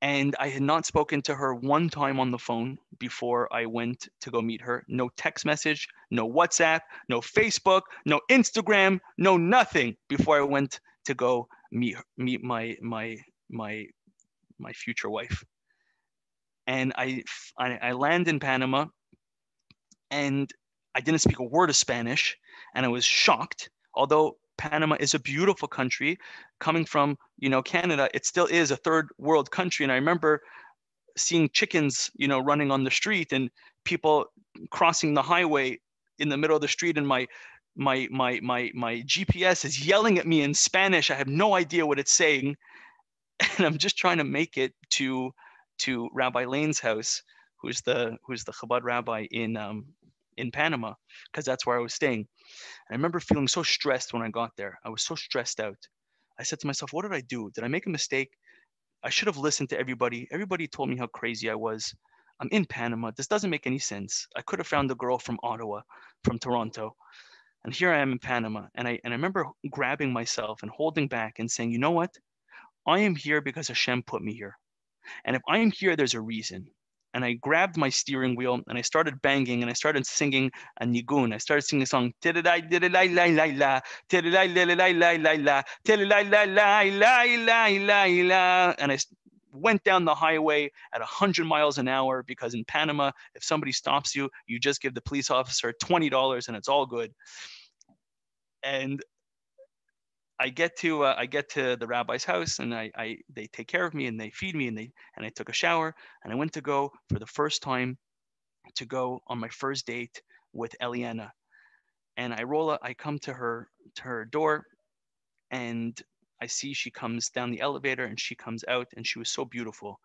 And I had not spoken to her one time on the phone before I went to go meet her. No text message, no WhatsApp, no Facebook, no Instagram, no nothing before I went to go meet meet my my my my future wife and I, I, I land in Panama and I didn't speak a word of Spanish and I was shocked. Although Panama is a beautiful country, coming from you know Canada, it still is a third world country. And I remember seeing chickens, you know, running on the street and people crossing the highway in the middle of the street, and my my my my my GPS is yelling at me in Spanish. I have no idea what it's saying, and I'm just trying to make it to to Rabbi Lane's house, who's the who's the Chabad rabbi in um, in Panama, because that's where I was staying. And I remember feeling so stressed when I got there. I was so stressed out. I said to myself, "What did I do? Did I make a mistake? I should have listened to everybody. Everybody told me how crazy I was. I'm in Panama. This doesn't make any sense. I could have found a girl from Ottawa, from Toronto." And here I am in Panama. And I and I remember grabbing myself and holding back and saying, you know what? I am here because Hashem put me here. And if I'm here, there's a reason. And I grabbed my steering wheel and I started banging and I started singing a nigun. I started singing a song. And I went down the highway at 100 miles an hour because in Panama, if somebody stops you, you just give the police officer $20 and it's all good. And I get to uh, I get to the rabbi's house and I, I they take care of me and they feed me and they and I took a shower and I went to go for the first time to go on my first date with Eliana. And I roll up, I come to her to her door and I see she comes down the elevator and she comes out and she was so beautiful.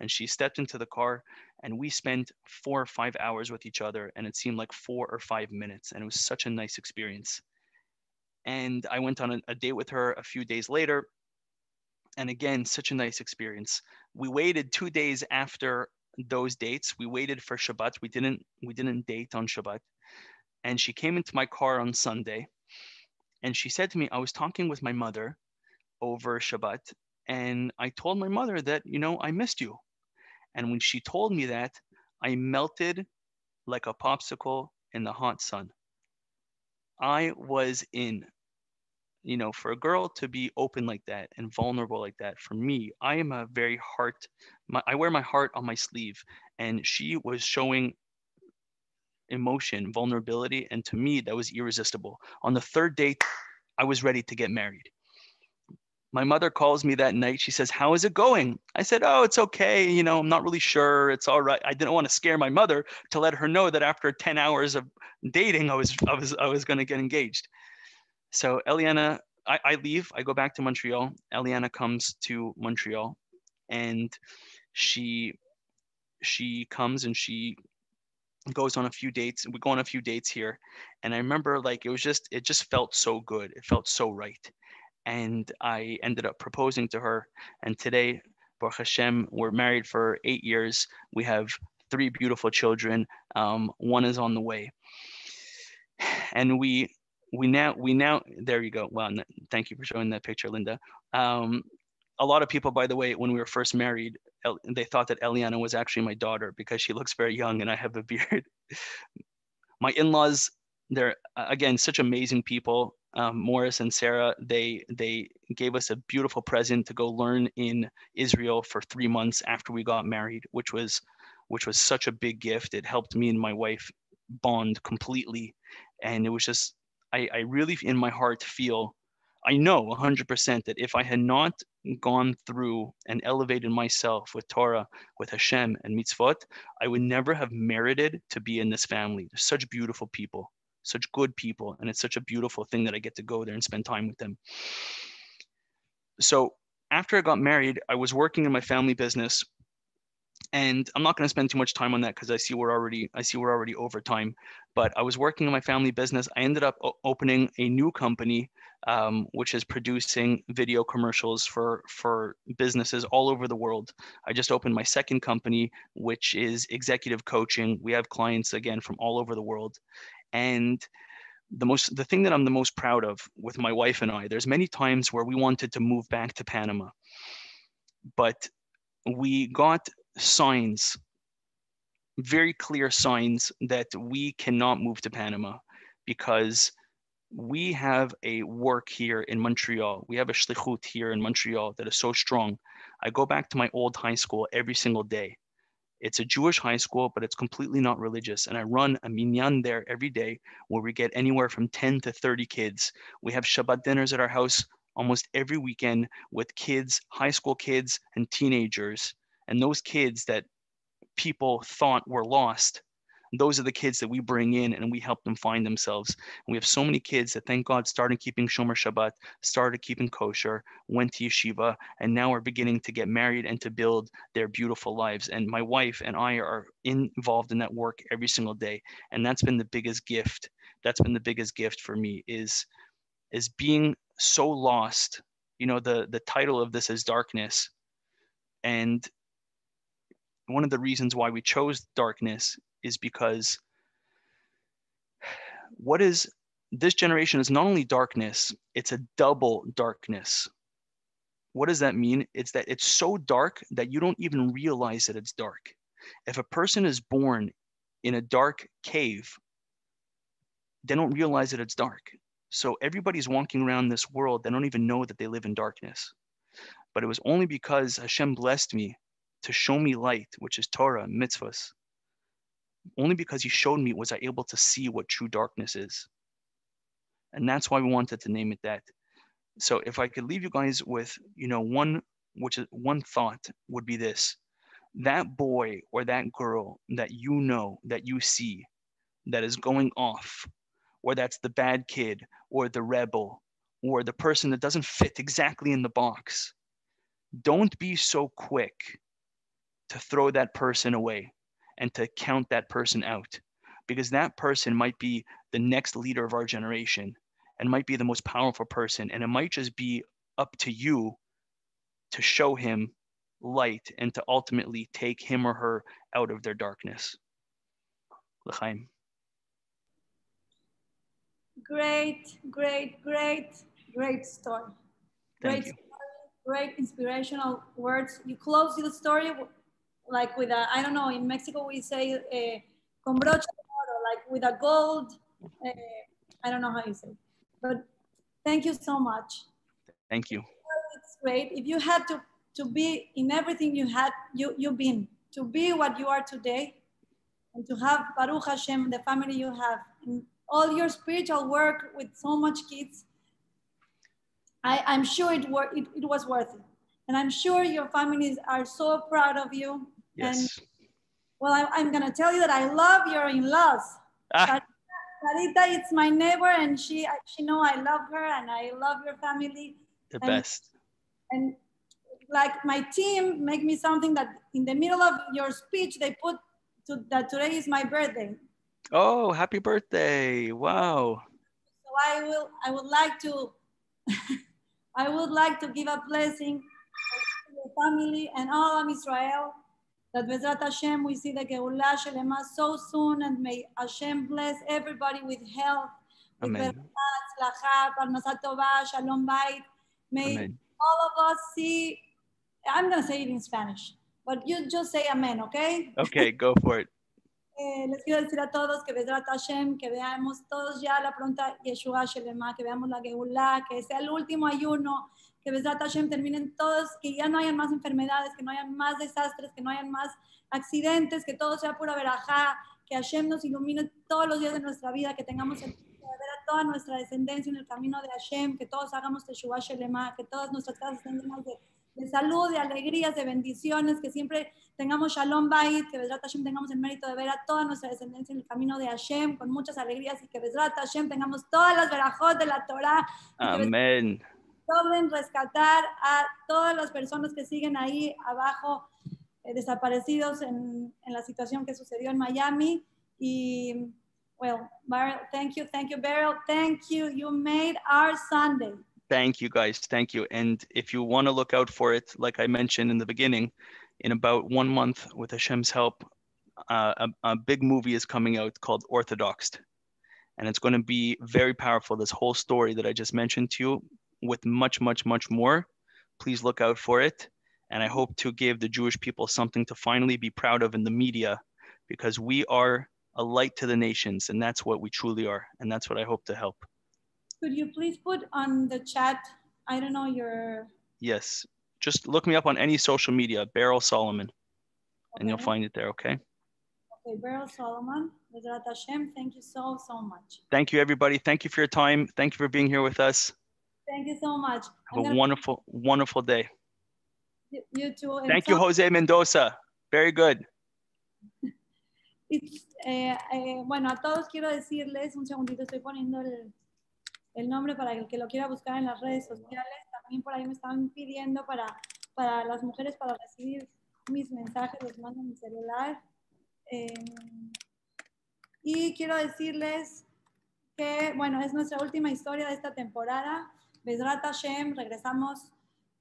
And she stepped into the car and we spent four or five hours with each other and it seemed like four or five minutes. And it was such a nice experience. And I went on a, a date with her a few days later. And again, such a nice experience. We waited two days after those dates. We waited for Shabbat. We didn't we didn't date on Shabbat. And she came into my car on Sunday and she said to me, I was talking with my mother over Shabbat, and I told my mother that, you know, I missed you. And when she told me that, I melted like a popsicle in the hot sun. I was in you know, for a girl to be open like that and vulnerable like that, for me, I am a very heart, my, I wear my heart on my sleeve. And she was showing emotion, vulnerability. And to me, that was irresistible. On the third date, I was ready to get married. My mother calls me that night. She says, How is it going? I said, Oh, it's okay. You know, I'm not really sure. It's all right. I didn't want to scare my mother to let her know that after 10 hours of dating, I was I was I was gonna get engaged. So Eliana, I, I leave, I go back to Montreal. Eliana comes to Montreal and she she comes and she goes on a few dates we go on a few dates here and i remember like it was just it just felt so good it felt so right and i ended up proposing to her and today Baruch Hashem, we're married for eight years. We have three beautiful children. Um, one is on the way. And we we now we now there you go well thank you for showing that picture linda um, a lot of people by the way when we were first married they thought that eliana was actually my daughter because she looks very young and i have a beard my in-laws they're again such amazing people. Um, Morris and Sarah, they they gave us a beautiful present to go learn in Israel for three months after we got married, which was which was such a big gift. It helped me and my wife bond completely, and it was just I, I really in my heart feel I know 100% that if I had not gone through and elevated myself with Torah, with Hashem and mitzvot, I would never have merited to be in this family. They're such beautiful people, such good people, and it's such a beautiful thing that I get to go there and spend time with them. So after I got married, I was working in my family business and I'm not going to spend too much time on that because I see we're already I see we're already over time. But I was working in my family business. I ended up opening a new company, um, which is producing video commercials for for businesses all over the world. I just opened my second company, which is executive coaching. We have clients again from all over the world, and the most the thing that I'm the most proud of with my wife and I. There's many times where we wanted to move back to Panama, but we got signs, very clear signs that we cannot move to Panama because we have a work here in Montreal. We have a shlichut here in Montreal that is so strong. I go back to my old high school every single day. It's a Jewish high school, but it's completely not religious. And I run a minyan there every day where we get anywhere from 10 to 30 kids. We have Shabbat dinners at our house almost every weekend with kids, high school kids, and teenagers. And those kids that people thought were lost, those are the kids that we bring in and we help them find themselves. And we have so many kids that thank God started keeping Shomer Shabbat, started keeping kosher, went to yeshiva, and now are beginning to get married and to build their beautiful lives. And my wife and I are involved in that work every single day. And that's been the biggest gift. That's been the biggest gift for me is is being so lost. You know, the the title of this is darkness. And one of the reasons why we chose darkness is because what is this generation is not only darkness, it's a double darkness. What does that mean? It's that it's so dark that you don't even realize that it's dark. If a person is born in a dark cave, they don't realize that it's dark. So everybody's walking around this world, they don't even know that they live in darkness. But it was only because Hashem blessed me to show me light, which is Torah, mitzvahs. Only because you showed me was I able to see what true darkness is. And that's why we wanted to name it that. So if I could leave you guys with, you know, one which is one thought would be this. That boy or that girl that you know, that you see, that is going off, or that's the bad kid, or the rebel, or the person that doesn't fit exactly in the box. Don't be so quick to throw that person away and to count that person out because that person might be the next leader of our generation and might be the most powerful person and it might just be up to you to show him light and to ultimately take him or her out of their darkness L'chaim. Great, great, great, great story. Thank Great you. story, great inspirational words. You close the story like with a, I don't know, in Mexico we say uh, con broche de oro, like with a gold, uh, I don't know how you say, but thank you so much. Thank you. It's great. If you had to, to be in everything you had, you, you've been, to be what you are today, and to have Baruch Hashem, the family you have, and all your spiritual work with so much kids, I, I'm sure it, wor- it, it was worth it. And I'm sure your families are so proud of you. Yes. Well, I, I'm going to tell you that I love your in-laws. Ah, Sarita, it's my neighbor, and she she know I love her, and I love your family. the and- best. And like my team make me something that in the middle of your speech they put to, that today is my birthday. Oh, happy birthday. Wow. So I will I would like to I would like to give a blessing to your family and all of Israel that Bezrat Hashem we see the Geulah Shelema so soon and may Hashem bless everybody with health, with Amen. tova, shalom bayit. May Amen. all of us see, I'm gonna say it in Spanish, but you just say amen, okay? Okay, go for it. Eh, les quiero decir a todos que Bezrat Hashem, que veamos todos ya la pronta Yeshua Shelema, que veamos la Geulah, que sea el último ayuno, que Vedrat Hashem terminen todos, que ya no hayan más enfermedades, que no hayan más desastres, que no hayan más accidentes, que todo sea pura verajá, que Hashem nos ilumine todos los días de nuestra vida, que tengamos el toda nuestra descendencia en el camino de Hashem, que todos hagamos Teshuvah Shelema, que todas nuestras casas estén llenas de, de salud, de alegrías, de bendiciones, que siempre tengamos Shalom Bait, que Bezrat Hashem tengamos el mérito de ver a toda nuestra descendencia en el camino de Hashem con muchas alegrías y que Bezrat Hashem tengamos todas las verajot de la Torah. Amén. Logren rescatar a todas las personas que siguen ahí abajo eh, desaparecidos en, en, la situación que sucedió en Miami. Y, well, Beryl, thank you, thank you, Beryl, thank you. You made our Sunday. Thank you guys. Thank you. And if you want to look out for it, like I mentioned in the beginning, in about one month, with Hashem's help, uh, a, a big movie is coming out called Orthodoxed. And it's going to be very powerful. This whole story that I just mentioned to you, with much, much, much more. Please look out for it. And I hope to give the Jewish people something to finally be proud of in the media because we are a light to the nations. And that's what we truly are. And that's what I hope to help. Could you please put on the chat, I don't know, your. Yes. Just look me up on any social media, Beryl Solomon, and you'll find it there. Okay. Okay, Beryl Solomon, Hashem, thank you so, so much. Thank you, everybody. Thank you for your time. Thank you for being here with us. Thank you so much. I'm Have a gonna- wonderful, wonderful day. You- You too. Thank you, Jose Mendoza. Very good. It's, eh, eh, bueno, a todos quiero decirles, un segundito, estoy poniendo el, el nombre para el que lo quiera buscar en las redes sociales. También por ahí me están pidiendo para, para las mujeres para recibir mis mensajes, los mando a mi celular. Eh, y quiero decirles que, bueno, es nuestra última historia de esta temporada. Besrat Hashem, regresamos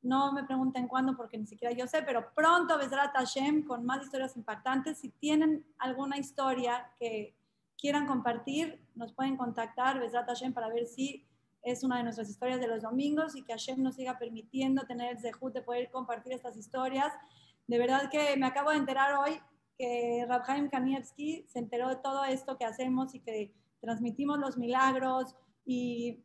no me pregunten cuándo porque ni siquiera yo sé, pero pronto Besrat Hashem con más historias impactantes. Si tienen alguna historia que quieran compartir, nos pueden contactar Besrat Hashem para ver si es una de nuestras historias de los domingos y que Hashem nos siga permitiendo tener el zehut de poder compartir estas historias. De verdad que me acabo de enterar hoy que Rabhaim Kanievski se enteró de todo esto que hacemos y que transmitimos los milagros y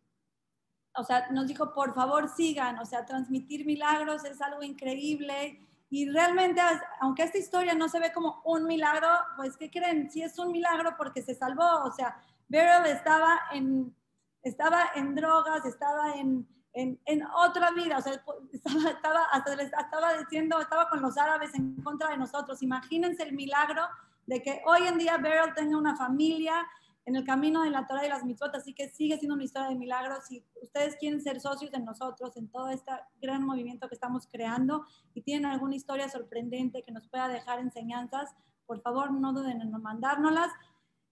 o sea, nos dijo, por favor sigan, o sea, transmitir milagros es algo increíble. Y realmente, aunque esta historia no se ve como un milagro, pues, ¿qué creen? Sí es un milagro porque se salvó. O sea, Beryl estaba en, estaba en drogas, estaba en, en, en otra vida, o sea, estaba, estaba, hasta estaba diciendo, estaba con los árabes en contra de nosotros. Imagínense el milagro de que hoy en día Beryl tenga una familia, en el camino de la Torah y las mitzvot, así que sigue siendo una historia de milagros. Si ustedes quieren ser socios de nosotros en todo este gran movimiento que estamos creando y tienen alguna historia sorprendente que nos pueda dejar enseñanzas, por favor no duden en mandárnoslas.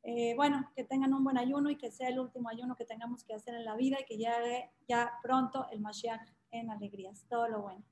Eh, bueno, que tengan un buen ayuno y que sea el último ayuno que tengamos que hacer en la vida y que llegue ya pronto el Mashiach en alegrías. Todo lo bueno.